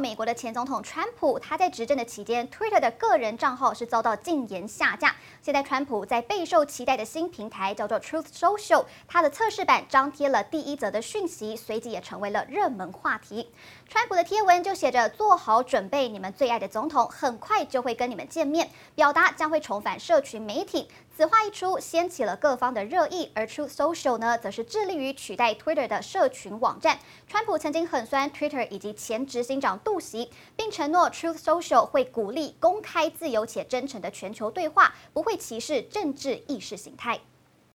美国的前总统川普，他在执政的期间，Twitter 的个人账号是遭到禁言下架。现在，川普在备受期待的新平台叫做 Truth Social，它的测试版张贴了第一则的讯息，随即也成为了热门话题。川普的贴文就写着：“做好准备，你们最爱的总统很快就会跟你们见面。”表达将会重返社群媒体。此话一出，掀起了各方的热议。而 Truth Social 呢，则是致力于取代 Twitter 的社群网站。川普曾经狠酸 Twitter 以及前执行长袭，并承诺 Truth Social 会鼓励公开、自由且真诚的全球对话，不会歧视政治意识形态。